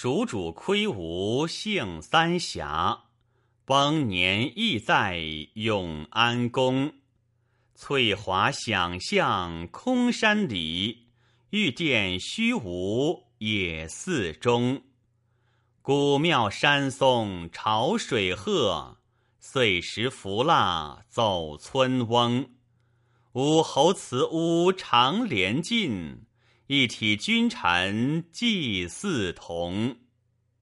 蜀主窥吴幸三峡，崩年亦在永安宫。翠华想象空山里，玉殿虚无野寺中。古庙山松潮水鹤，碎石浮蜡走村翁。武侯祠屋长连进。一体君臣祭祀同。